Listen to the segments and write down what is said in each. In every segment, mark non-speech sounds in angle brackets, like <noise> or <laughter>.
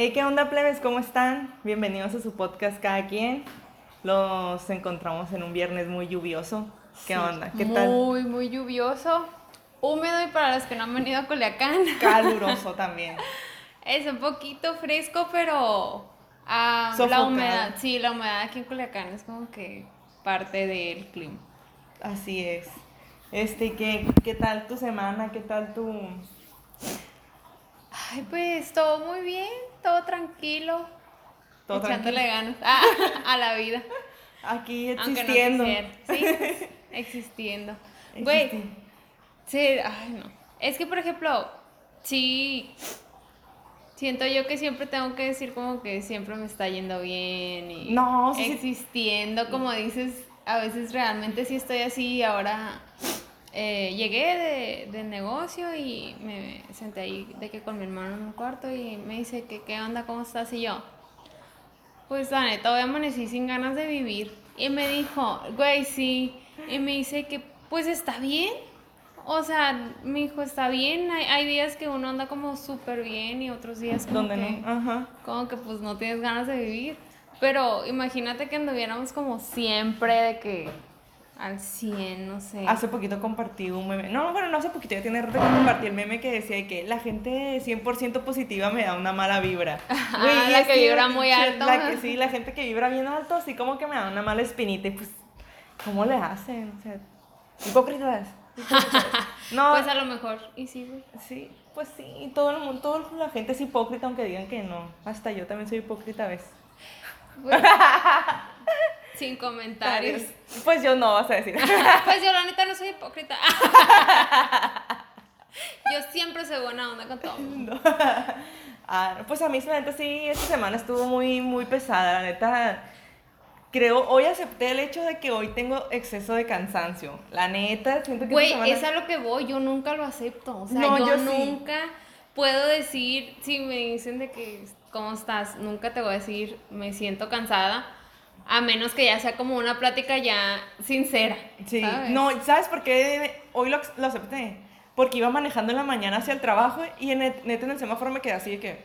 Hey, ¿qué onda, plebes? ¿Cómo están? Bienvenidos a su podcast Cada Quien. Los encontramos en un viernes muy lluvioso. ¿Qué onda? ¿Qué tal? Muy, muy lluvioso. Húmedo y para los que no han venido a Culiacán. <laughs> Caluroso también. Es un poquito fresco, pero ah, la humedad, sí, la humedad aquí en Culiacán es como que parte del clima. Así es. Este, ¿qué, ¿qué tal tu semana? ¿Qué tal tu...? Ay, pues todo muy bien, todo tranquilo. Todo echándole tranquilo? ganas ah, <laughs> a la vida. Aquí Aunque no existiendo. quisiera. Sí, <laughs> existiendo. Güey, Sí, ay no. Es que por ejemplo, sí siento yo que siempre tengo que decir como que siempre me está yendo bien y No, sí, sí. existiendo, como dices, a veces realmente sí estoy así, ahora eh, llegué de, del negocio y me senté ahí de que con mi hermano en un cuarto y me dice que qué onda, cómo estás y yo. Pues la neta, hoy amanecí sin ganas de vivir. Y me dijo, güey, sí. Y me dice que, pues está bien. O sea, me dijo, está bien. Hay, hay días que uno anda como súper bien y otros días como ¿Dónde que, no? Ajá. como que pues no tienes ganas de vivir. Pero imagínate que anduviéramos como siempre de que al 100, no sé. Hace poquito compartí un meme. No, bueno, no hace poquito, ya tiene rato que compartí el meme que decía que la gente 100% positiva me da una mala vibra. <laughs> Güey, Ah, la que vibra muy alto. La que, sí, la gente que vibra bien alto, así como que me da una mala espinita. Y pues, ¿cómo le hacen? O sea, hipócritas. hipócritas. <laughs> No, Pues a lo mejor, y sí, güey. sí, pues sí, todo el mundo, toda la gente es hipócrita, aunque digan que no. Hasta yo también soy hipócrita a veces. Güey. <laughs> Sin comentarios. Pues yo no, vas a decir. <laughs> Pues yo la neta no soy hipócrita. <laughs> Yo siempre soy buena onda con todo. el mundo. Ah, pues a mí, la neta, sí, esta semana estuvo muy, muy pesada. La neta, creo, hoy acepté el hecho de que hoy tengo exceso de cansancio. La neta, siento que Güey, semana... es a lo que voy, yo nunca lo acepto. O sea, No, yo, yo sí. nunca puedo decir, si me dicen de que, ¿cómo estás? Nunca te voy a decir, me siento cansada. A menos que ya sea como una plática ya sincera. Sí, ¿sabes? no, ¿sabes por qué hoy lo, lo acepté? Porque iba manejando en la mañana hacia el trabajo y en el- neta en el semáforo me quedé así de que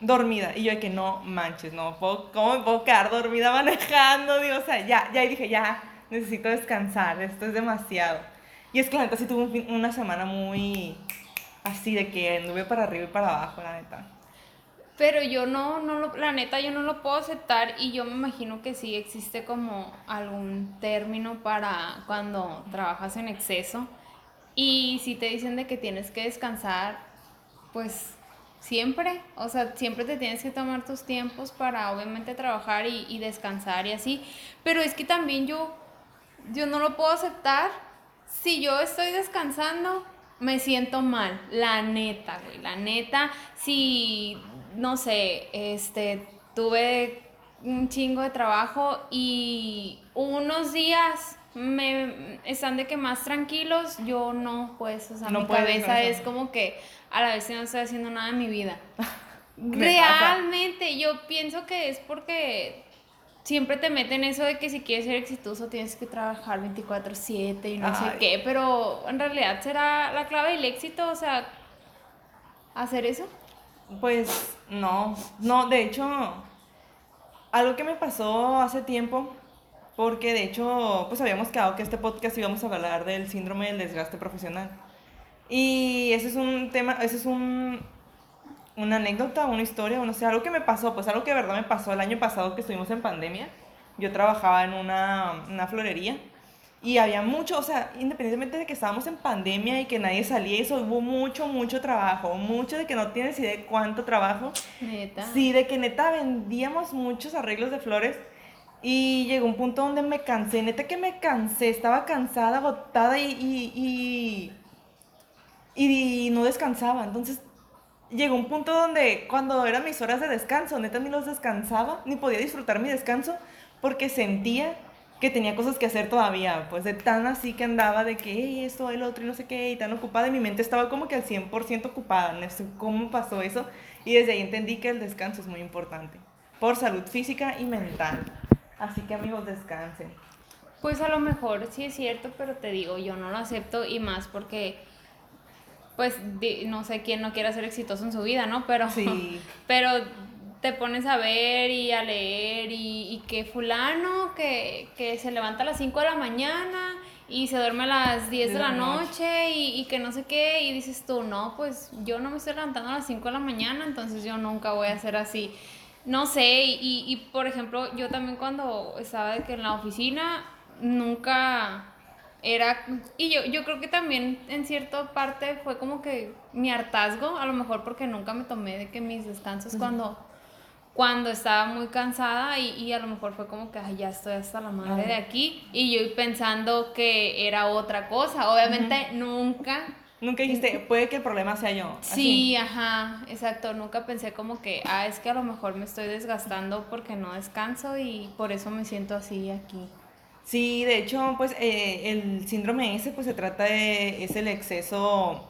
dormida. Y yo de que no manches, no, puedo, ¿cómo me puedo quedar dormida <laughs> manejando? Digo, o sea, ya, ya y dije, ya, necesito descansar, esto es demasiado. Y es que la neta sí tuve un fin- una semana muy así de que anduve para arriba y para abajo, la neta. Pero yo no, no lo, la neta, yo no lo puedo aceptar y yo me imagino que sí existe como algún término para cuando trabajas en exceso. Y si te dicen de que tienes que descansar, pues siempre, o sea, siempre te tienes que tomar tus tiempos para obviamente trabajar y, y descansar y así. Pero es que también yo, yo no lo puedo aceptar. Si yo estoy descansando, me siento mal, la neta, güey, la neta. Si, no sé, este, tuve un chingo de trabajo y unos días me están de que más tranquilos, yo no, pues, o sea, No mi cabeza es como que a la vez no estoy haciendo nada en mi vida. <laughs> Pasa. Realmente, yo pienso que es porque siempre te meten eso de que si quieres ser exitoso tienes que trabajar 24/7 y no sé qué, pero en realidad será la clave del éxito, o sea, hacer eso. Pues no, no, de hecho, algo que me pasó hace tiempo, porque de hecho, pues habíamos quedado que este podcast íbamos a hablar del síndrome del desgaste profesional. Y ese es un tema, ese es un, una anécdota, una historia, no sé, algo que me pasó, pues algo que verdad me pasó el año pasado que estuvimos en pandemia. Yo trabajaba en una, una florería y había mucho, o sea, independientemente de que estábamos en pandemia y que nadie salía eso, hubo mucho, mucho trabajo, mucho de que no tienes idea de cuánto trabajo. Neta. Sí, de que neta vendíamos muchos arreglos de flores y llegó un punto donde me cansé, neta que me cansé, estaba cansada, agotada y, y, y, y no descansaba. Entonces llegó un punto donde cuando eran mis horas de descanso, neta ni los descansaba, ni podía disfrutar mi descanso porque sentía que tenía cosas que hacer todavía, pues de tan así que andaba de que "Ey, esto, el otro y no sé qué, y tan ocupada, y mi mente estaba como que al 100% ocupada, no sé cómo pasó eso, y desde ahí entendí que el descanso es muy importante, por salud física y mental. Así que amigos, descansen. Pues a lo mejor sí es cierto, pero te digo, yo no lo acepto y más porque, pues, no sé quién no quiera ser exitoso en su vida, ¿no? Pero, Sí. <laughs> pero te pones a ver y a leer y, y que fulano que, que se levanta a las 5 de la mañana y se duerme a las 10 de la noche y, y, que no sé qué, y dices tú, no, pues yo no me estoy levantando a las 5 de la mañana, entonces yo nunca voy a ser así. No sé, y, y por ejemplo, yo también cuando estaba de que en la oficina, nunca era, y yo, yo creo que también en cierta parte fue como que mi hartazgo, a lo mejor porque nunca me tomé de que mis descansos cuando cuando estaba muy cansada y, y, a lo mejor fue como que ya estoy hasta la madre de aquí y yo pensando que era otra cosa. Obviamente nunca. Nunca dijiste, puede que el problema sea yo. Sí, ajá, exacto. Nunca pensé como que, ah, es que a lo mejor me estoy desgastando porque no descanso y por eso me siento así aquí. Sí, de hecho, pues eh, el síndrome ese, pues se trata de, es el exceso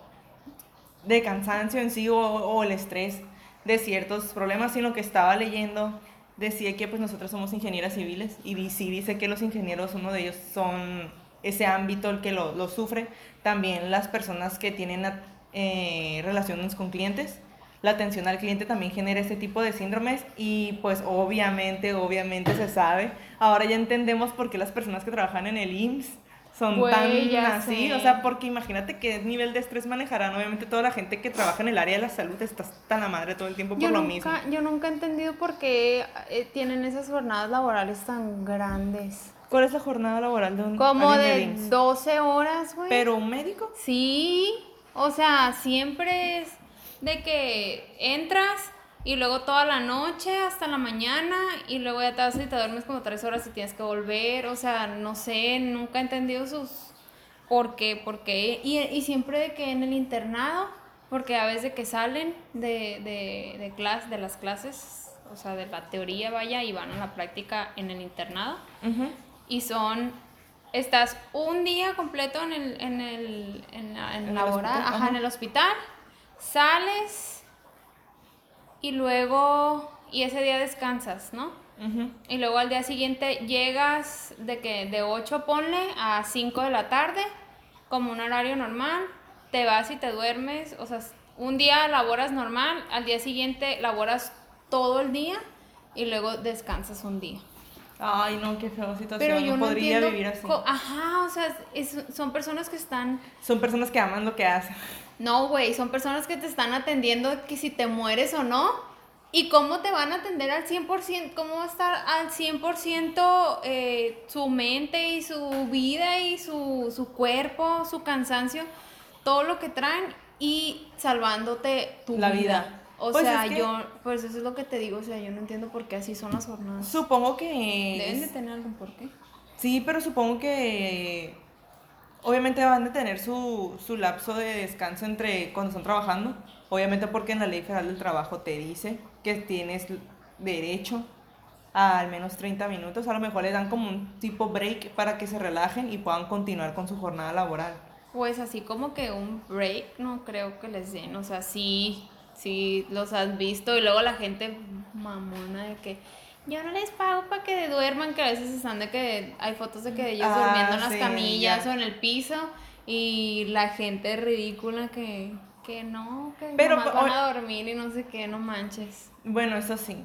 de cansancio en sí o, o el estrés de ciertos problemas, sino que estaba leyendo decía que pues nosotros somos ingenieras civiles y sí dice que los ingenieros, uno de ellos son ese ámbito el que lo, lo sufre, también las personas que tienen eh, relaciones con clientes, la atención al cliente también genera este tipo de síndromes y pues obviamente, obviamente se sabe, ahora ya entendemos por qué las personas que trabajan en el IMSS son tan así, o sea, porque imagínate qué nivel de estrés manejarán. Obviamente toda la gente que trabaja en el área de la salud está tan a madre todo el tiempo por lo mismo. Yo nunca he entendido por qué eh, tienen esas jornadas laborales tan grandes. ¿Cuál es la jornada laboral de un Como de 12 horas, güey. ¿Pero un médico? Sí, o sea, siempre es de que entras y luego toda la noche hasta la mañana y luego ya te vas y te duermes como tres horas y tienes que volver. O sea, no sé, nunca he entendido sus... ¿Por qué? ¿Por qué? Y, y siempre de que en el internado, porque a veces que salen de, de, de, clase, de las clases, o sea, de la teoría, vaya, y van a la práctica en el internado. Y son estás un día completo en el en el en, en, la hospital, ajá, en el hospital sales y luego, y ese día descansas, ¿no? Y luego al día siguiente llegas de que de 8 ponle a 5 de la tarde, como un horario normal, te vas y te duermes, o sea, un día laboras normal, al día siguiente laboras todo el día y luego descansas un día. Ay, no, qué feo situación. Pero yo no, podría vivir así. Ajá, o sea, son personas que están. Son personas que aman lo que hacen. No, güey, son personas que te están atendiendo que si te mueres o no. ¿Y cómo te van a atender al 100%? ¿Cómo va a estar al 100% eh, su mente y su vida y su, su cuerpo, su cansancio, todo lo que traen y salvándote tu La vida. O pues sea, yo, pues eso es lo que te digo, o sea, yo no entiendo por qué así son las jornadas. Supongo que... Deben de tener algún porqué. Sí, pero supongo que obviamente van a tener su, su lapso de descanso entre cuando están trabajando. Obviamente porque en la ley federal del trabajo te dice que tienes derecho a al menos 30 minutos. A lo mejor les dan como un tipo break para que se relajen y puedan continuar con su jornada laboral. Pues así como que un break no creo que les den. O sea, sí sí los has visto y luego la gente mamona de que yo no les pago para que duerman, que a veces están de que hay fotos de que ellos ah, durmiendo en las camillas o en el piso y la gente ridícula que, que no, que Pero, van a dormir y no sé qué, no manches. Bueno, eso sí.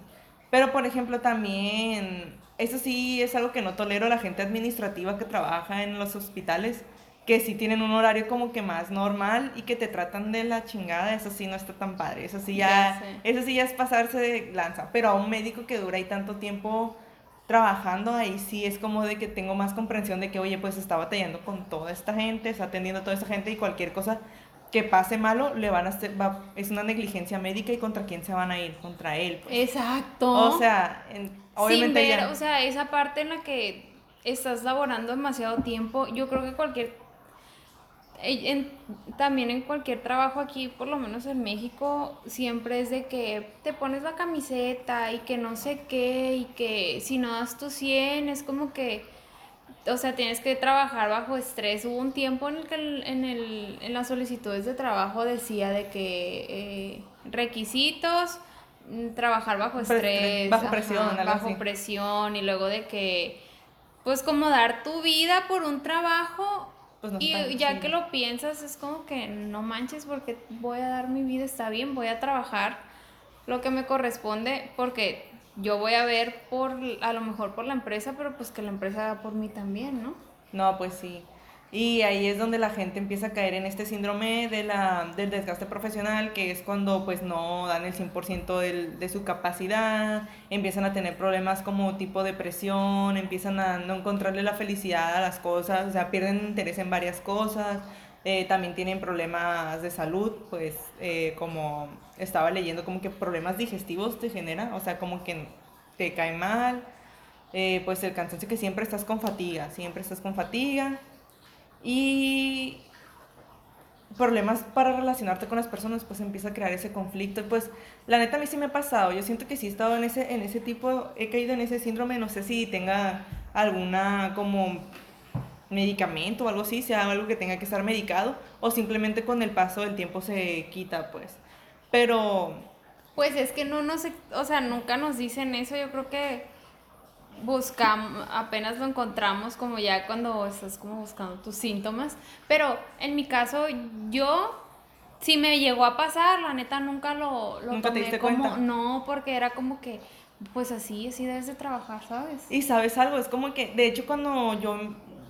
Pero por ejemplo también, eso sí es algo que no tolero, la gente administrativa que trabaja en los hospitales que sí tienen un horario como que más normal y que te tratan de la chingada, eso sí no está tan padre, eso sí ya, eso sí ya es pasarse de lanza, pero a un médico que dura ahí tanto tiempo trabajando ahí sí es como de que tengo más comprensión de que oye pues está batallando con toda esta gente, está atendiendo a toda esta gente y cualquier cosa que pase malo le van a hacer, es una negligencia médica y contra quién se van a ir, contra él. Pues. Exacto. O sea, obviamente o sea, esa parte en la que estás laborando demasiado tiempo, yo creo que cualquier en, también en cualquier trabajo aquí, por lo menos en México, siempre es de que te pones la camiseta y que no sé qué, y que si no das tu 100, es como que, o sea, tienes que trabajar bajo estrés. Hubo un tiempo en el que en, el, en las solicitudes de trabajo decía de que eh, requisitos, mm, trabajar bajo estrés, bajo presión, bajo presión, y luego de que, pues como dar tu vida por un trabajo pues, y ya que lo piensas, es como que no manches porque voy a dar mi vida, está bien, voy a trabajar lo que me corresponde porque yo voy a ver por, a lo mejor por la empresa, pero pues que la empresa haga por mí también, ¿no? No, pues sí. Y ahí es donde la gente empieza a caer en este síndrome de la, del desgaste profesional, que es cuando pues no dan el 100% del, de su capacidad, empiezan a tener problemas como tipo depresión, empiezan a no encontrarle la felicidad a las cosas, o sea, pierden interés en varias cosas, eh, también tienen problemas de salud, pues eh, como estaba leyendo, como que problemas digestivos te genera, o sea, como que te cae mal, eh, pues el cansancio que siempre estás con fatiga, siempre estás con fatiga y problemas para relacionarte con las personas, pues empieza a crear ese conflicto. Y pues la neta a mí sí me ha pasado, yo siento que sí he estado en ese, en ese tipo, he caído en ese síndrome, no sé si tenga alguna como medicamento o algo así, sea algo que tenga que estar medicado, o simplemente con el paso del tiempo se quita, pues. Pero... Pues es que no nos, o sea, nunca nos dicen eso, yo creo que buscamos, apenas lo encontramos como ya cuando estás como buscando tus síntomas. Pero en mi caso, yo, si me llegó a pasar, la neta nunca lo, lo ¿Nunca te tomé diste como, cuenta? no, porque era como que, pues así, así debes de trabajar, ¿sabes? Y sabes algo, es como que, de hecho cuando yo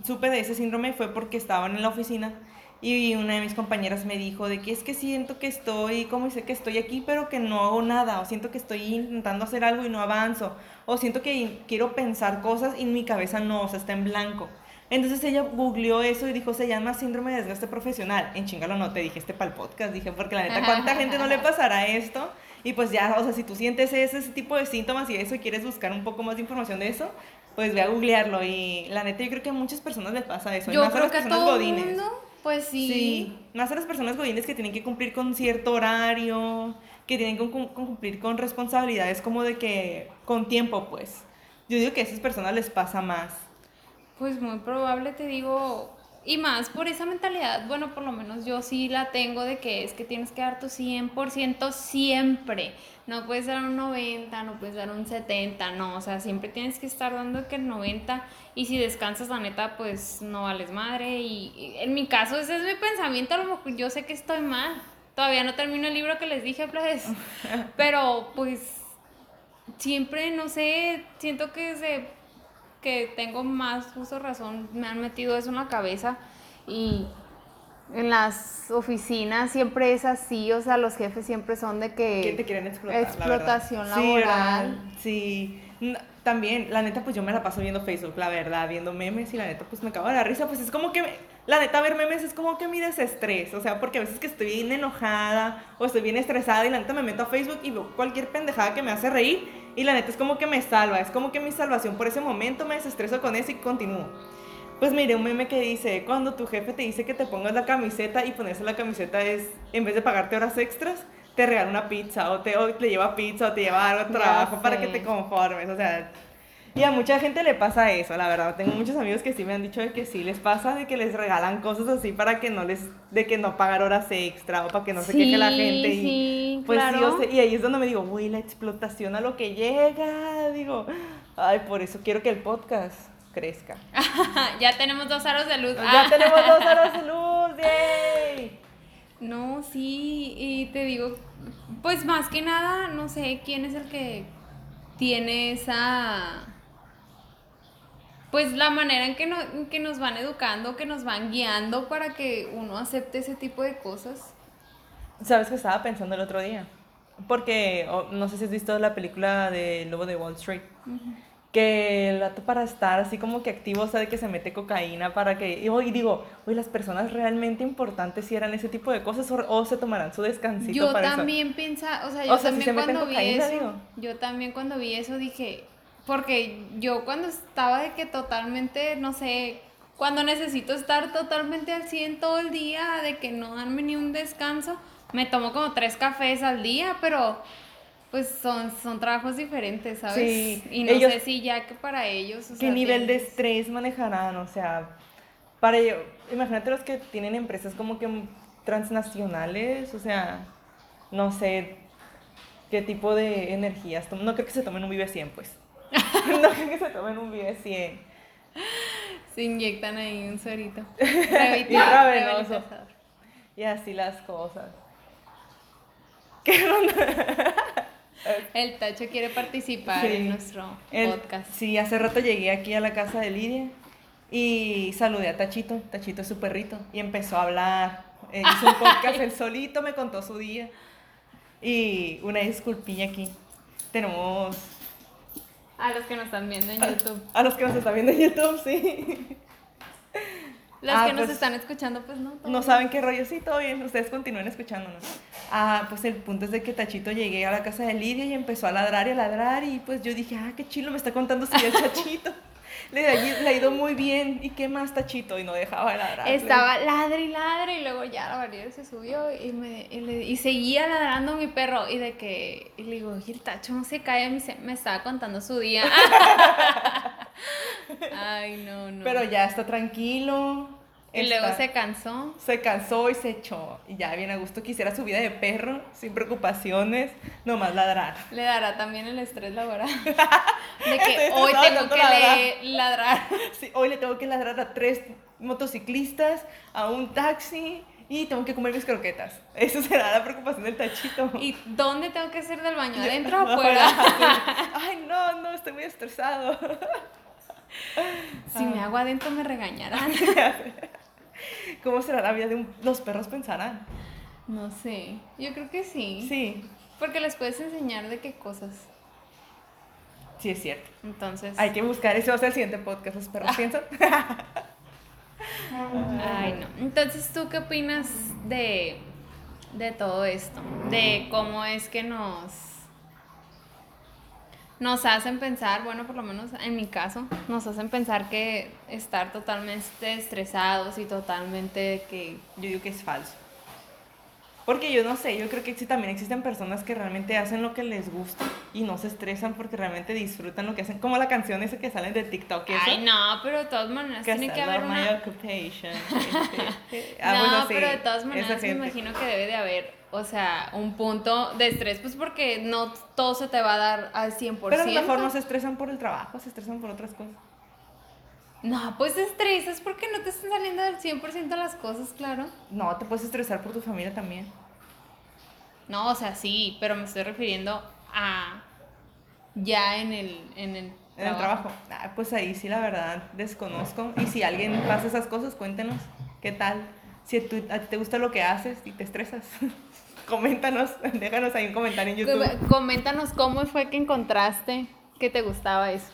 supe de ese síndrome fue porque estaban en la oficina y una de mis compañeras me dijo de que es que siento que estoy, como dice que estoy aquí, pero que no hago nada, o siento que estoy intentando hacer algo y no avanzo, o siento que quiero pensar cosas y mi cabeza no, o sea, está en blanco. Entonces ella googleó eso y dijo, se llama síndrome de desgaste profesional. En chingalo no te dije este para el podcast, dije, porque la neta, ¿cuánta gente no le <laughs> pasará esto? Y pues ya, o sea, si tú sientes ese, ese tipo de síntomas y eso y quieres buscar un poco más de información de eso, pues ve a googlearlo. Y la neta, yo creo que a muchas personas les pasa eso. y Yo más a creo las que a personas todo godines. mundo, pues sí. Sí, más a las personas godines que tienen que cumplir con cierto horario, que tienen que cum- cumplir con responsabilidades como de que con tiempo, pues. Yo digo que a esas personas les pasa más. Pues muy probable, te digo, y más por esa mentalidad, bueno, por lo menos yo sí la tengo de que es que tienes que dar tu 100% siempre. No puedes dar un 90, no puedes dar un 70, no, o sea, siempre tienes que estar dando que el 90 y si descansas la neta, pues no vales madre y, y en mi caso ese es mi pensamiento, a lo mejor yo sé que estoy mal. Todavía no termino el libro que les dije, pues, <laughs> pero pues siempre, no sé, siento que se que tengo más justo razón, me han metido eso en la cabeza y en las oficinas siempre es así, o sea, los jefes siempre son de que... Que te quieren explotar. la Explotación laboral. Sí. También, la neta, pues yo me la paso viendo Facebook, la verdad, viendo memes y la neta, pues me acabo de dar risa. Pues es como que, me- la neta, ver memes es como que mi desestrés. O sea, porque a veces que estoy bien enojada o estoy bien estresada y la neta me meto a Facebook y veo cualquier pendejada que me hace reír y la neta es como que me salva. Es como que mi salvación por ese momento me desestreso con eso y continúo. Pues miré un meme que dice, cuando tu jefe te dice que te pongas la camiseta y ponerse la camiseta es, en vez de pagarte horas extras, te regala una pizza o te, o te lleva pizza o te lleva algo de Ya trabajo para que te conformes, o sea... Y a mucha gente le pasa eso, la verdad. Tengo muchos amigos que sí me han dicho de que sí les pasa, de que les regalan cosas así para que no les, de que no pagar horas extra o para que no se queje la Sí, gente. Y, sí, pues sí, claro. o sea, y ahí es donde me digo, uy, la explotación a lo que llega. Digo, ay, por eso quiero que el podcast crezca. <laughs> ya tenemos dos aros de luz. Ya Ah. tenemos dos aros de <laughs> luz, ¡yay! No, sí, y te digo, pues más que nada, no sé quién es el que tiene esa, pues la manera en que, no- en que nos van educando, que nos van guiando para que uno acepte ese tipo de cosas. ¿Sabes qué estaba pensando el otro día? Porque no sé si has visto la película de Lobo de Wall Street. Que el vato para estar así como que activo, o sea, de que se mete cocaína para que... Y, y digo, uy, las personas realmente importantes si eran ese tipo de cosas o, o se tomarán su descansito Yo para eso. también o sea, yo O sea, si se cuando vi cocaína, eso, digo. yo también cuando vi eso dije, porque yo cuando estaba de que totalmente, no sé, cuando necesito estar totalmente al 100 todo el día, de que no darme ni un descanso, me tomo como tres cafés al día, pero pues son, son trabajos diferentes, ¿sabes? Sí, y no ellos- sé si ya que para ellos... o ¿Qué sea, nivel de estrés manejarán? O sea, para ello, imagínate los que tienen empresas como que transnacionales, o sea, no sé qué tipo de energías. toman. No creo que se tomen un Vive 100, pues. No creo que se tomen un Vive 100. Se inyectan ahí un suerito. <laughs> Revitalizador. Y así las cosas. ¿Qué onda? <laughs> El Tacho quiere participar Sí. en nuestro El- podcast. Sí, hace rato llegué aquí a la casa de Lidia y saludé a Tachito, Tachito es su perrito, y empezó a hablar. Eh, hizo un <laughs> podcast él solito, me contó su día. Y una disculpilla aquí. Tenemos A los que nos están viendo en YouTube. a los que nos están viendo en YouTube, sí. Los Ah, que nos pues, están escuchando, pues no. No bien. saben qué rollo, sí, todo bien, ustedes continúen escuchándonos. Ah, pues el punto es de que Tachito llegué a la casa de Lidia y empezó a ladrar y a ladrar y pues yo dije, ah, qué chilo me está contando si el Tachito. <laughs> Le, le ha ido muy bien, ¿y qué más Tachito? Y no dejaba de ladrar. Estaba ladre y ladre y luego ya la barriera se subió y, me, y, le- y seguía ladrando mi perro y de que y le digo, "Oye, el tacho no se cae, me, dice- me estaba contando su día. <laughs> Ay, no, no. Pero ya está tranquilo. Y luego está- se cansó. se cansó y se echó. Y ya bien a gusto quisiera su vida de perro, sin preocupaciones, nomás ladrar. Le dará también el estrés laboral. <laughs> De que hoy tengo que ladrar. Sí, hoy le tengo que ladrar a tres motociclistas, a un taxi y tengo que comer mis croquetas. Eso será la preocupación del tachito. ¿Y dónde tengo que hacer del baño? ¿Adentro o <laughs> afuera? <laughs> Ay, no, no, estoy muy estresado. Si me hago adentro me regañarán. ¿Cómo será la vida de un... los perros pensarán? No sé. Yo creo que sí. Sí, Porque les puedes enseñar de qué cosas. sí es cierto. Entonces. Hay que buscar, ese va a ser el siguiente podcast, los perros piensan. <laughs> Ay, no. Entonces, ¿tú qué opinas de, de todo esto? De cómo es que nos, nos hacen pensar, bueno, por lo menos en mi caso, nos hacen pensar que estar totalmente estresados y totalmente que... Yo digo que es falso. Porque yo no sé, yo creo que sí, también existen personas que realmente hacen lo que les gusta y no se estresan porque realmente disfrutan lo que hacen. Como la canción esa que sale de TikTok. eso. Ay, no, pero de todas maneras Que tiene que haber my occupation. Este, <laughs> ah, no, bueno, sí, pero de todas maneras me imagino que debe de haber, o sea, un punto de estrés, pues porque no todo se te va a dar al 100%. Pero a lo mejor no se estresan por el trabajo, se estresan por otras cosas. No, pues te estresas porque no te están saliendo del 100% las cosas, claro. No, te puedes estresar por tu familia también. No, o sea, sí, pero me estoy refiriendo a ya en el, en el, En el trabajo. Ah, pues ahí sí, la verdad, desconozco. Y si alguien pasa esas cosas, cuéntenos. ¿Qué tal? Si tú- te gusta lo que haces y te estresas, <laughs> coméntanos, déjanos ahí un comentario en YouTube. Com- Coméntanos cómo fue que encontraste que te gustaba eso.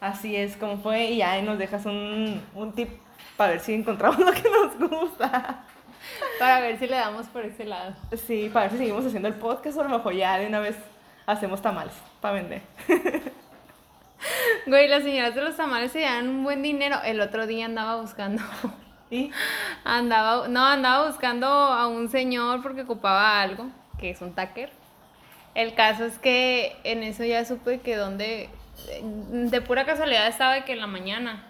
Así es, como fue, y ya ahí nos dejas un, un tip para ver si encontramos <laughs> lo que nos gusta. Para ver si le damos por ese lado. Sí, para ver si seguimos haciendo el podcast o a lo mejor ya de una vez hacemos tamales para vender. Güey, las señoras de los tamales se dan un buen dinero. El otro día andaba buscando. Y Andaba, no, andaba buscando a un señor porque ocupaba algo, que es un taquer. El caso es que en eso ya supe que donde, de pura casualidad estaba de que en la mañana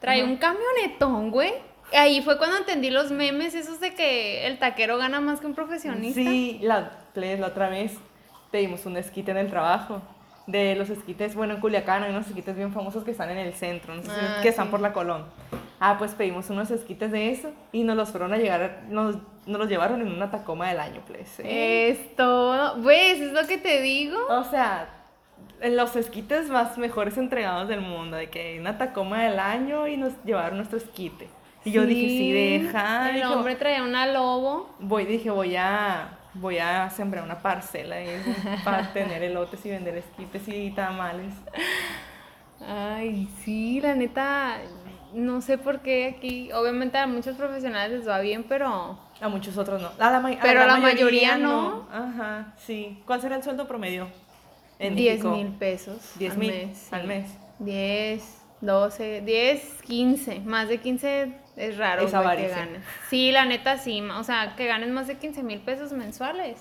trae Ajá. un camionetón, güey. Ahí fue cuando entendí los memes esos de que el taquero gana más que un profesionista. Sí, la, la otra vez pedimos un esquite en el trabajo. De los esquites, bueno, en Culiacán hay unos esquites bien famosos que están en el centro, no sé si- Ah, que están por la Colón. Ah, pues pedimos unos esquites de eso y nos los fueron a llegar, nos, nos los llevaron en una Tacoma del año, pues. Es todo. Pues, es lo que te digo. O sea, en los esquites más mejores entregados del mundo, de que una Tacoma del año y nos llevaron nuestro esquite. Y yo dije, sí, deja. El dijo, hombre traía una lobo. Voy, dije, voy a, voy a sembrar una parcela <laughs> para tener elotes y vender esquites y tamales. Ay, sí, la neta, no sé por qué aquí, obviamente a muchos profesionales les va bien, pero A muchos otros no. A la, a Pero a la mayoría no. Ajá, sí. ¿Cuál será el sueldo promedio? En 10 México? mil pesos 10 al mil mes. al mes. 10, 12, 10, 15, más de 15 es raro Es que ganes. Sí, la neta sí, o sea, que ganes más de 15 mil pesos mensuales,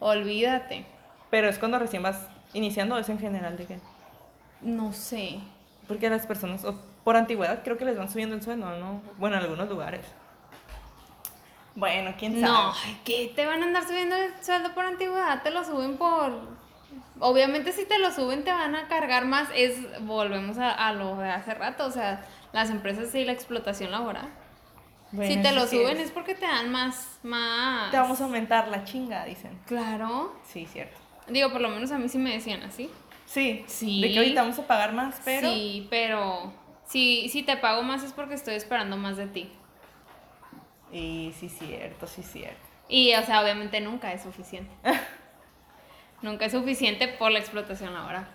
olvídate, Pero es cuando recién vas iniciando, o es en general de que. no sé. Porque las personas, o por antigüedad, creo que les van subiendo el sueldo, ¿no? Bueno, en algunos lugares. Bueno, quién sabe. No, ¿qué te van a andar subiendo el sueldo por antigüedad? Te lo suben por... Obviamente si te lo suben te van a cargar más. Es, volvemos a, a lo de hace rato, o sea, las empresas y la explotación laboral. Bueno, si te lo suben es. es porque te dan más, más... Te vamos a aumentar la chinga, dicen. Claro. Sí, cierto. Digo, por lo menos a mí sí me decían así. Sí, Sí. de que ahorita vamos a pagar más, pero... Sí, pero si, si te pago más es porque estoy esperando más de ti. Y sí, cierto, sí, cierto. Y, o sea, obviamente nunca es suficiente. <laughs> nunca es suficiente por la explotación laboral.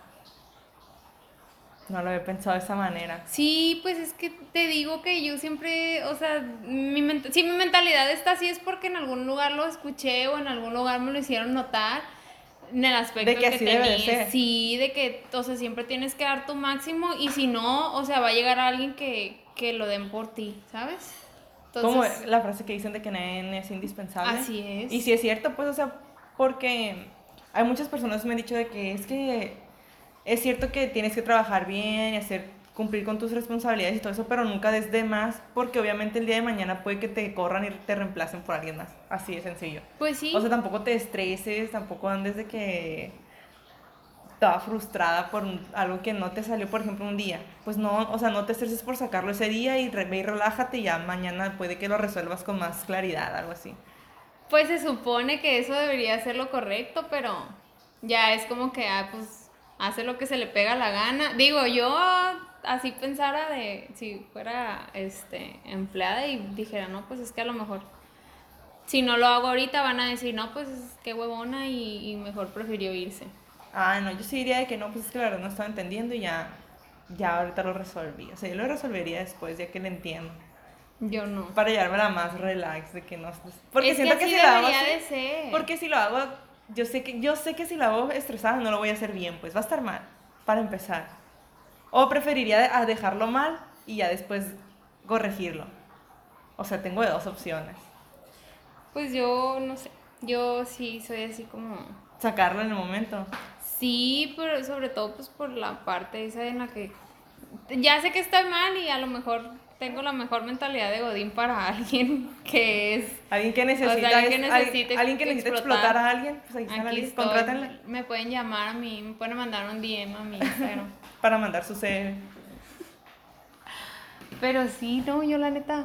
No lo había pensado de esa manera. Sí, pues es que te digo que yo siempre, o sea, mi si mi mentalidad está así es porque en algún lugar lo escuché o en algún lugar me lo hicieron notar en el aspecto De que así debe de tenía- ser. Sí, de que, o sea, siempre tienes que dar tu máximo y si no, o sea, va a llegar alguien que, que lo den por ti, ¿sabes? Como la frase que dicen de que nadie es indispensable. Así es. Y si es cierto, pues, o sea, porque hay muchas personas que me han dicho de que es que es cierto que tienes que trabajar bien y hacer cumplir con tus responsabilidades y todo eso, pero nunca des de más, porque obviamente el día de mañana puede que te corran y te reemplacen por alguien más. Así de sencillo. pues sí. O sea, tampoco te estreses, tampoco andes de que estaba frustrada por algo que no te salió, por ejemplo, un día. Pues no, o sea, no te estreses por sacarlo ese día y re- ve y relájate y ya mañana puede que lo resuelvas con más claridad, algo así. Pues se supone que eso debería ser lo correcto, pero ya es como que, ah, pues hace lo que se le pega la gana. Digo, yo así pensara de si fuera este empleada y dijera, no, pues es que a lo mejor si no lo hago ahorita van a decir, no, pues qué huevona y, y mejor prefirió irse. Ah, no, yo sí diría de que no, pues es que la verdad no estaba entendiendo y ya, ya ahorita lo resolví. O sea, yo lo resolvería después, ya que lo entiendo. Yo no. Para llevármela más relax, de que no... Porque es siento que, si lo hago de ser. Porque si lo hago, yo sé que yo sé que si lo hago estresada no lo voy a hacer bien, pues va a estar mal, para empezar. O preferiría a dejarlo mal y ya después corregirlo. O sea, tengo dos opciones. Pues yo no sé. Yo sí soy así como Sacarlo en el momento. Sí, pero sobre todo pues por la parte esa en la que ya sé que estoy mal y a lo mejor tengo la mejor mentalidad de Godín para alguien <laughs> que es Alguien que necesita, alguien que es- al- necesite alguien que necesita explotar. explotar. a alguien, pues ahí está la aquí lista, estoy, contrátenla me pueden llamar a mí, me pueden mandar un DM a mí, pero <laughs> para mandar su CV. pero sí, no, yo la neta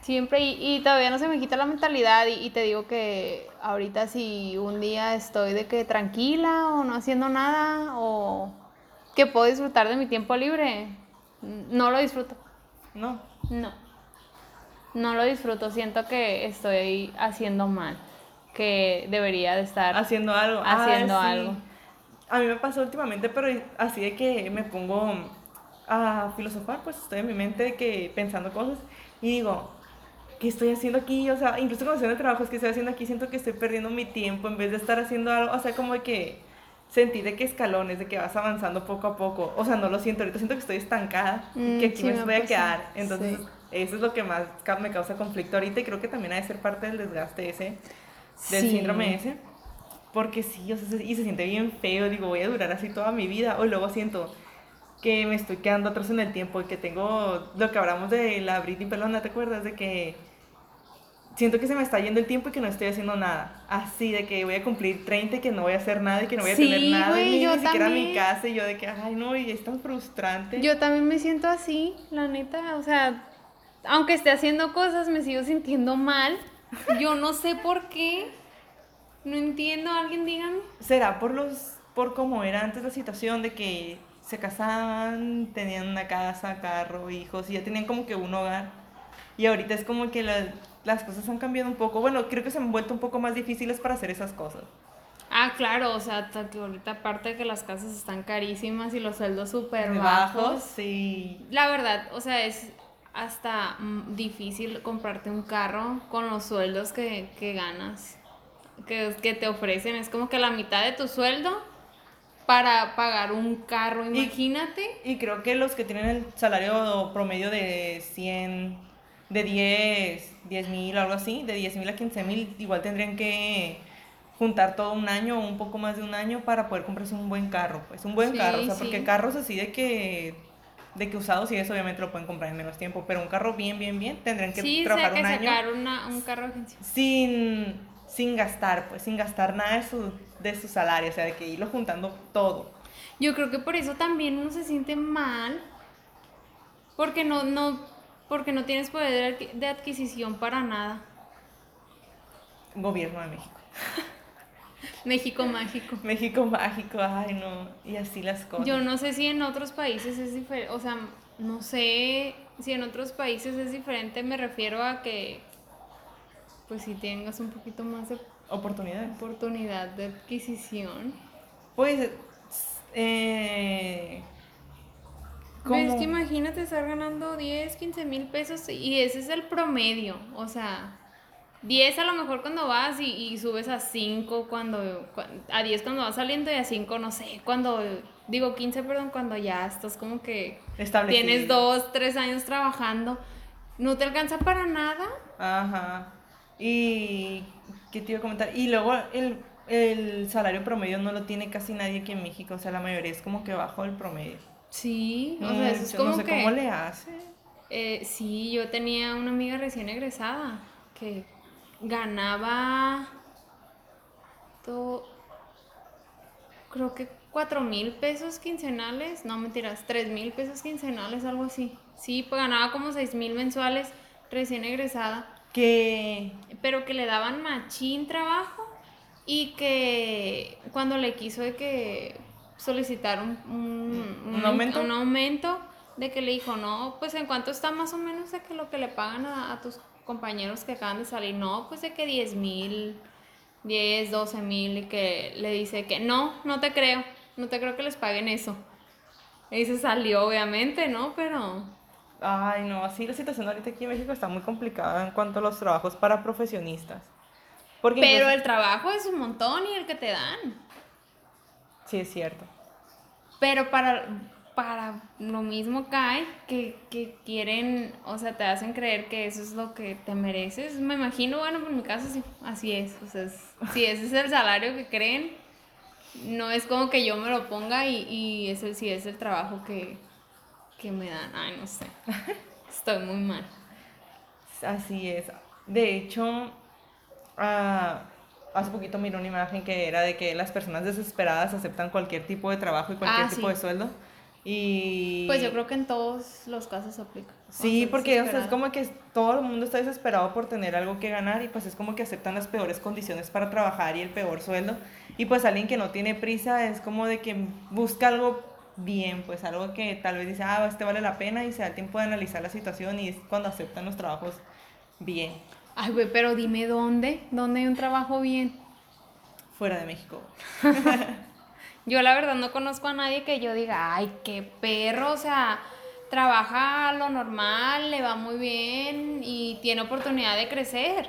siempre y, y todavía no se me quita la mentalidad y, y te digo que ahorita si un día estoy de que tranquila o no haciendo nada o que puedo disfrutar de mi tiempo libre, no lo disfruto. No. No. No lo disfruto, siento que estoy haciendo mal, que debería de estar Haciendo algo. Ah, haciendo sí. algo. A mí me pasó últimamente, pero así de que me pongo a filosofar, pues estoy en mi mente de que pensando cosas y digo, ¿qué estoy haciendo aquí? O sea, incluso cuando estoy en el trabajo, que estoy haciendo aquí, siento que estoy perdiendo mi tiempo en vez de estar haciendo algo, o sea, como de que sentí de que escalones, de que vas avanzando poco a poco, o sea, no lo siento, ahorita siento que estoy estancada, Mm, que aquí sí me voy a quedar, entonces sí. eso es lo que más me causa conflicto ahorita y creo que también ha de ser parte del desgaste ese, del Sí. síndrome ese. Porque sí, o sea, se- y se siente bien feo, digo, voy a durar así toda mi vida. O luego siento que me estoy quedando atrás en el tiempo y que tengo lo que hablamos de la Britney Pelona, ¿te acuerdas? De que siento que se me está yendo el tiempo y que no estoy haciendo nada. Así, de que voy a cumplir 30 y que no voy a hacer nada y que no voy a Sí, tener nada, güey, ni, yo ni siquiera mi también. casa. Y yo de que, ay, no, y es tan frustrante. Yo también me siento así, la neta, o sea, aunque esté haciendo cosas, me sigo sintiendo mal. Yo no sé por qué. No entiendo, alguien dígame. ¿Será por los por cómo era antes la situación de que se casaban, tenían una casa, carro, hijos y ya tenían como que un hogar? Y ahorita es como que la- las cosas han cambiado un poco. Bueno, creo que se han vuelto un poco más difíciles para hacer esas cosas. Ah, claro, o sea, que ahorita aparte de que las casas están carísimas y los sueldos súper bajos, bajos. sí. La verdad, o sea, es hasta mm, difícil comprarte un carro con los sueldos que, que ganas, que, que te ofrecen. Es como que la mitad de tu sueldo para pagar un carro, imagínate. Y creo que los que tienen el salario promedio de 100, de 10, 10 mil o algo así, de 10 mil a 15 mil, igual tendrían que juntar todo un año o un poco más de un año para poder comprarse un buen carro, pues un buen Sí, carro, o sea, sí. porque carros así de que de que usados y eso obviamente lo pueden comprar en menos tiempo, pero un carro bien, bien, bien, tendrían que sí, trabajar que un año sacar una, un carro sin, sin gastar, pues sin gastar nada de su, de su salario, o sea, de que irlo juntando todo. Yo creo que por eso también uno se siente mal, porque no, no, porque no tienes poder de adqui- de adquisición para nada. Gobierno de México. <laughs> México mágico. México mágico, ay no, y así las cosas. Yo no sé si en otros países es diferente, o sea, no sé si en otros países es diferente, me refiero a que, pues si tengas un poquito más de Oportunidades. oportunidad de adquisición. Pues, eh, Pero es como- que imagínate estar ganando 10, 15 mil pesos y ese es el promedio, o sea, 10 a lo mejor cuando vas y, y subes a 5 cuando, cuan- a 10 cuando vas saliendo y a 5 no sé, cuando, digo 15, perdón, cuando ya estás como que tienes 2, 3 años trabajando, no te alcanza para nada. Ajá. Y, ¿qué te iba a comentar? Y luego el, el salario promedio no lo tiene casi nadie aquí en México, o sea, la mayoría es como que bajo el promedio. Sí, o sea, es yo como no sé que... cómo le hace. Eh, sí, yo tenía una amiga recién egresada que ganaba, to- creo que cuatro mil pesos quincenales, no mentiras, tres mil pesos quincenales, algo así. Sí, pues ganaba como seis mil mensuales recién egresada, Que, pero que le daban machín trabajo y que cuando le quiso de que solicitar un, un, ¿Un aumento? un aumento, de que le dijo, no, pues en cuánto está más o menos de que lo que le pagan a, a tus compañeros que acaban de salir, no, pues de que 10 mil, 10, 12 mil, y que le dice que no, no te creo, no te creo que les paguen eso. Y se salió, obviamente, ¿no? Pero ay no, así la situación ahorita aquí en México está muy complicada en cuanto a los trabajos para profesionistas. Porque Pero incluso- el trabajo es un montón y el que te dan. Sí, es cierto. Pero para, para lo mismo cae que, que quieren, o sea, te hacen creer que eso es lo que te mereces. Me imagino, bueno, por mi caso sí, así es. O sea, es- <laughs> si ese es el salario que creen, no es como que yo me lo ponga y, y ese sí es el trabajo que, que me dan. Ay, no sé. <laughs> Estoy muy mal. Así es. De hecho, ah, hace poquito miré una imagen que era de que las personas desesperadas aceptan cualquier tipo de trabajo y cualquier Ah, tipo sí. de sueldo. Y... Pues yo creo que en todos los casos aplica. Sí, porque o sea, es como que todo el mundo está desesperado por tener algo que ganar y pues es como que aceptan las peores condiciones para trabajar y el peor sueldo. Y pues alguien que no tiene prisa es como de que busca algo bien, pues algo que tal vez dice, ah, este vale la pena y se da el tiempo de analizar la situación y es cuando aceptan los trabajos bien, Ay, güey, pero dime dónde, dónde hay un trabajo bien. fuera de México. <laughs> Yo la verdad no conozco a nadie que yo diga, ay, qué perro, o sea, trabaja lo normal, le va muy bien y tiene oportunidad de crecer.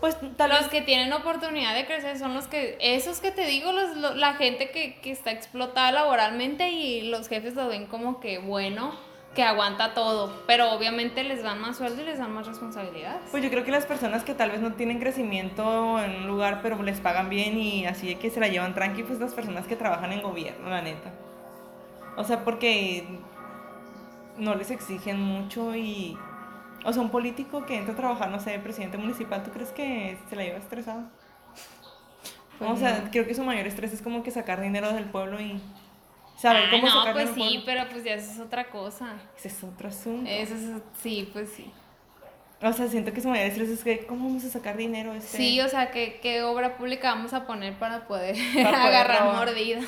Pues tal Los vez que tienen oportunidad de crecer son los que, esos que te digo, los, lo- la gente que, que está explotada laboralmente y los jefes lo ven como que bueno, que aguanta todo, pero obviamente les dan más sueldo y les dan más responsabilidades. Pues yo creo que las personas que tal vez no tienen crecimiento en un lugar, pero les pagan bien y así de que se la llevan tranqui, pues las personas que trabajan en gobierno, la neta. O sea, porque no les exigen mucho y... O sea, un político que entra a trabajar, no sé, presidente municipal, ¿tú crees que se la lleva estresado? Pues o sea, no. creo que su mayor estrés es como que sacar dinero del pueblo y saber Ah, cómo no, sacarlo pues sí, pero pues ya eso es otra cosa. Ese es otro asunto. Eso es, sí, pues sí. O sea, siento que su mayor estrés es que, ¿cómo vamos a sacar dinero? Este? Sí, o sea, ¿qué, qué obra pública vamos a poner para poder, <laughs> Para agarrar mordida?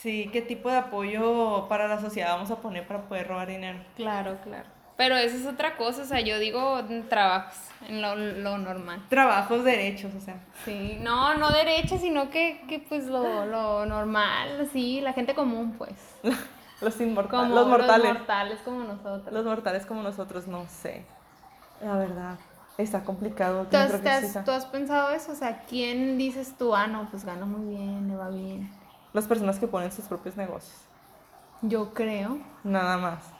Sí, ¿qué tipo de apoyo para la sociedad vamos a poner para poder robar dinero? Claro, claro. Pero eso es otra cosa, o sea, yo digo trabajos, en lo, lo normal. Trabajos, derechos, o sea. Sí, no, no derecha, sino que, que pues lo, lo normal, sí, la gente común, pues. <laughs> Los inmortales. Como Los mortales. Los mortales como nosotros. Los mortales como nosotros, no sé. La verdad, está complicado. ¿Tú has, tú has pensado eso? O sea, ¿quién dices tú, ah, no, pues gana muy bien, le va bien? Las personas que ponen sus propios negocios. Yo creo. Nada más.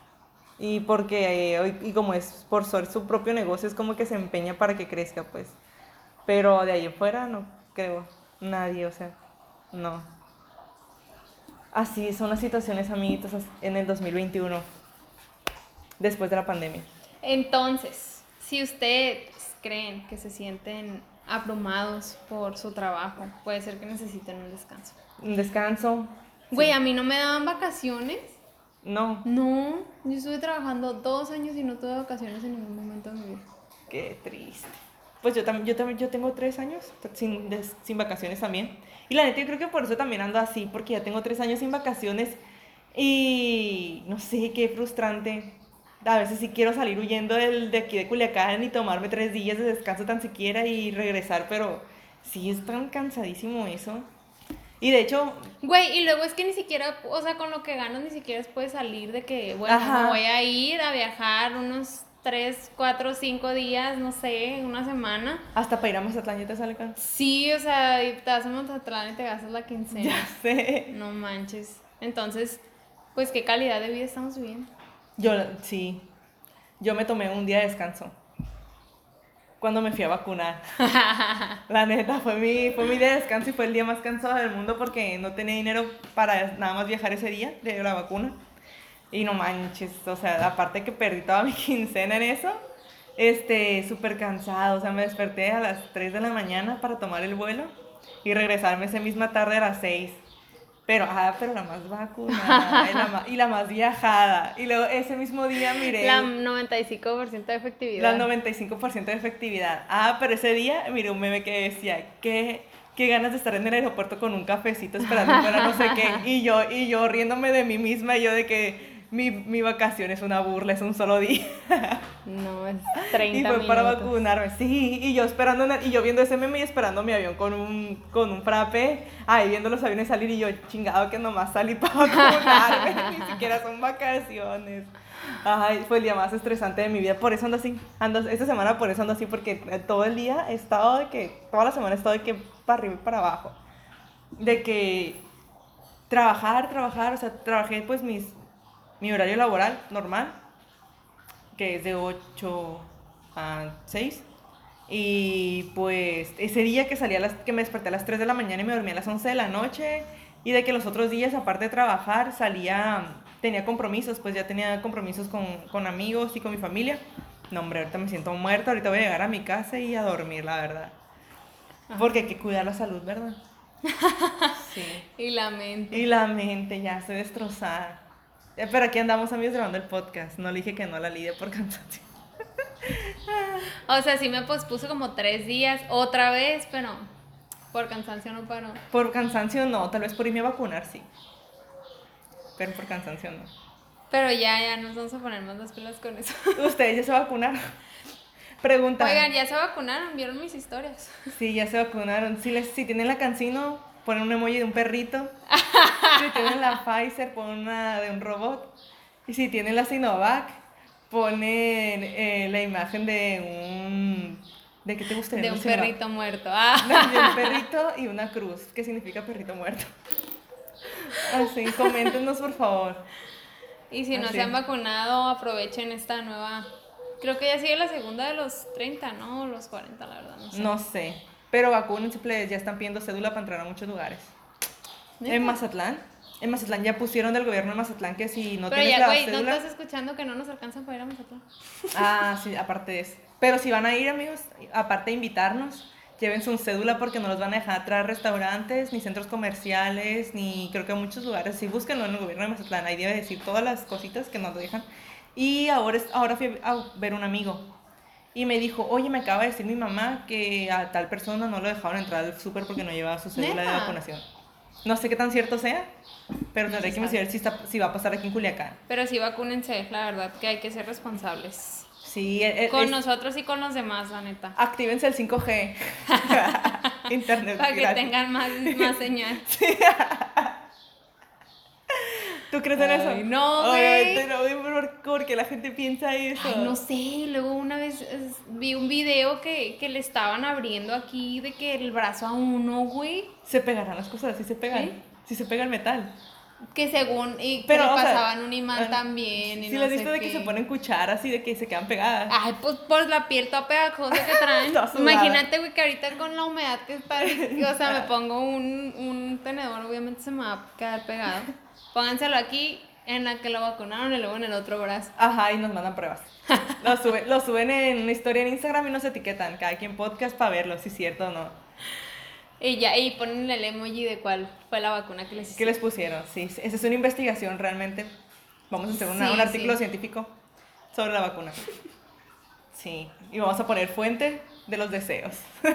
Y porque, eh, y como es por ser su propio negocio, es como que se empeña para que crezca, pues. Pero de ahí en fuera no creo. Nadie, o sea, no. Así son las situaciones, amiguitos, en el 2021. Después de la pandemia. Entonces, si ustedes creen que se sienten abrumados por su trabajo, puede ser que necesiten un descanso. Un descanso. Güey, a mí no me daban vacaciones. No. No, yo estuve trabajando dos años y no tuve vacaciones en ningún momento de mi vida. Qué triste. pues yo también, yo también, yo tengo tres años sin, des- sin vacaciones también. Y la neta, yo creo que por eso también ando así, porque ya tengo tres años sin vacaciones y no sé, qué frustrante. A veces sí quiero salir huyendo del, de aquí de Culiacán y tomarme tres días de descanso tan siquiera y regresar, pero sí es tan cansadísimo eso. Y de hecho, Güey, y luego es que ni siquiera, o sea, con lo que ganas ni siquiera puedes salir de que, bueno, me voy a ir a viajar unos 3, 4, 5 días, no sé, una semana. hasta para ir a Mazatlán ya te sale can- Sí, o sea, y te vas a Montatlán y te gastas la quincena. Ya sé. No manches. Entonces, pues qué calidad de vida estamos viviendo. Yo, sí, yo me tomé un día de descanso. Cuando me fui a vacunar. <laughs> La neta, fue mi, fue mi día de descanso y fue el día más cansado del mundo porque no tenía dinero para nada más viajar ese día de la vacuna. Y no manches, o sea, aparte que perdí toda mi <laughs> quincena en eso, este, súper cansado. O sea, me desperté a las 3 de la mañana para tomar el vuelo y regresarme esa misma tarde a las 6. Pero, ah, pero la más vacunada y la <laughs> más, y la más viajada. Y luego ese mismo día miré... La 95% de efectividad. La 95% de efectividad. Ah, pero ese día miré un meme que decía, qué, qué ganas de estar en el aeropuerto con un cafecito esperando fuera no sé qué. <laughs> Y yo, y yo riéndome de mí misma, y yo de que mi, mi vacación es una burla, es un solo día. No, es 30 <laughs> y fue para vacunarme, sí. Y yo esperando, y yo viendo ese meme y esperando mi avión con un, con un frappe, ahí viendo los aviones salir y yo chingado que nomás salí <laughs> para vacunarme, <laughs> ni siquiera son vacaciones. Ay, fue el día más estresante de mi vida, por eso ando así, ando, esta semana por eso ando así, porque todo el día he estado de que, toda la semana he estado de que para arriba y para abajo, de que trabajar, trabajar, o sea, trabajé pues mis, mi horario laboral normal, que es de 8 a 6. Y pues ese día que salía a las, que me desperté a las 3 de la mañana y me dormía a las 11 de la noche. Y de que los otros días, aparte de trabajar, salía, tenía compromisos, pues ya tenía compromisos con, con amigos y con mi familia. No, hombre, ahorita me siento muerta, ahorita voy a llegar a mi casa y a dormir, la verdad. Porque hay que cuidar la salud, ¿verdad? <laughs> Sí. Y la mente. Y la mente, ya estoy destrozada. Eh, Pero aquí andamos amigos grabando el podcast. No le dije que no la lidia por cansancio. <laughs> O sea, sí me pospuse como tres días otra vez, pero por cansancio no paró. Por cansancio no, tal vez por irme a vacunar, sí. Pero por cansancio no. Pero ya, ya nos vamos a poner más las pilas con eso. <laughs> ¿Ustedes ya se vacunaron? Pregunta. Oigan, ya se vacunaron, vieron mis historias. Sí, ya se vacunaron. Si, les, si tienen la cancino, ponen un emoji de un perrito. <laughs> si tienen la Pfizer, ponen una de un robot. Y si tienen la Sinovac, ponen eh, la imagen de un... ¿De qué te gustaría? De un Sinovac? perrito muerto. <laughs> Ah. de un perrito y una cruz, que significa perrito muerto. Así, coméntenos por favor. Y si no Así. se han vacunado, aprovechen esta nueva. Creo que ya sigue la segunda de los 30, ¿no? Los 40, la verdad, no sé. No sé, pero vacúnense, plebes, ya están pidiendo cédula para entrar a muchos lugares. ¿Neta? En Mazatlán, en Mazatlán ya pusieron del gobierno de Mazatlán que si no Pero tienes ya, la ¿no cédula... estás escuchando que no nos alcanzan para ir a Mazatlán? Ah, sí, aparte de eso. Pero si van a ir, amigos, aparte de invitarnos, llévense un cédula porque no los van a dejar entrar a restaurantes, ni centros comerciales, ni creo que a muchos lugares. Sí, búsquenlo en el gobierno de Mazatlán, ahí debe decir todas las cositas que nos dejan. Y ahora, es- ahora fui a ver un amigo y me dijo, oye, me acaba de decir mi mamá que a tal persona no lo dejaron entrar al súper porque no llevaba su cédula de vacunación. No sé qué tan cierto sea, pero tendré que investigar si, está- si va a pasar aquí en Culiacán. Pero sí, vacúnense, la verdad, que hay que ser responsables. Sí, e- e- Con es- nosotros y con los demás, la neta. Actívense el 5G. <laughs> <laughs> Internet. Para que gratis. tengan más, más señal. <laughs> ¿Tú crees en Ay, eso? no, güey. pero, güey, ¿por, por qué la gente piensa eso? Ay, no sé, luego una vez es, vi un video que, que le estaban abriendo aquí de que el brazo a uno, güey. Se pegarán las cosas, sí se pegan. ¿Sí? Sí, se pega el metal. Que según, y que Pero, le sea, pasaban un imán ah, también. Y Sí, no les sé visto de que se ponen cucharas y de que se quedan pegadas. Ay, pues por la piel toda pegajosa que traen. <laughs> Imagínate, güey, que ahorita con la humedad que está, <laughs> o sea, me pongo un, un tenedor, obviamente se me va a quedar pegado. Pónganselo aquí, en la que lo vacunaron y luego en el otro brazo. Ajá, y nos mandan pruebas. <laughs> Lo, sube- lo suben en una historia en Instagram y nos etiquetan. Cada quien podcast para verlo, si es cierto o no. Y ya, y ponen el emoji de cuál fue la vacuna que les ¿Qué hicieron. les pusieron? Sí, sí, esa es una investigación realmente. Vamos a hacer una- Sí, un artículo sí. científico sobre la vacuna. Sí, y vamos a poner fuente de los deseos. <laughs>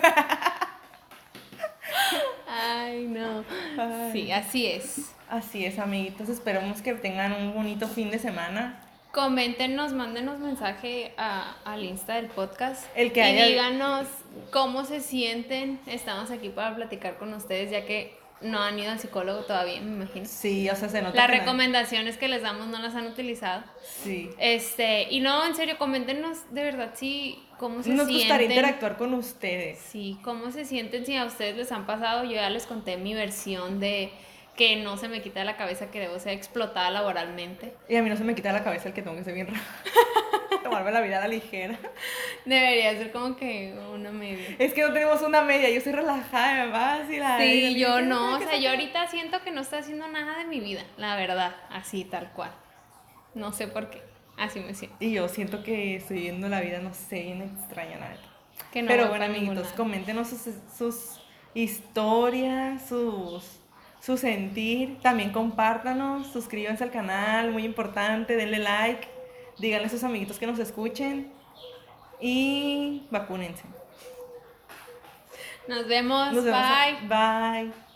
Ay, no. Ay. Sí, así es. Así es, amiguitos. Esperemos que tengan un bonito fin de semana. Coméntenos, mándenos mensaje a- al Insta del podcast. El que y haya- díganos cómo se sienten. Estamos aquí para platicar con ustedes, ya que no han ido al psicólogo todavía, me imagino. Sí, o sea, se nota. Las que recomendaciones que les damos no las han utilizado. Sí. Este, y no, en serio, coméntenos de verdad sí cómo se Nos sienten. gustaría interactuar con ustedes. Sí, cómo se sienten si a ustedes les han pasado. Yo ya les conté mi versión de que no se me quita de la cabeza que debo ser explotada laboralmente. Y a mí no se me quita de la cabeza el que tengo que ser bien raro. <laughs> Tomarme la vida a la ligera. Debería ser como que una media. Es que no tenemos una media, yo soy relajada, me fácil. Sí, yo no, o sea, yo ahorita siento que no estoy haciendo nada de mi vida, la verdad, así tal cual. No sé por qué, así me siento. Y yo siento que estoy viviendo la vida, no sé, bien extraña, la neta. Que no Pero bueno, amiguitos, coméntenos sus, sus historias, sus, su sentir. También compártanos, suscríbanse al canal, muy importante, denle like, díganle a sus amiguitos que nos escuchen y vacúnense. Nos vemos, Nos vemos. bye. Bye.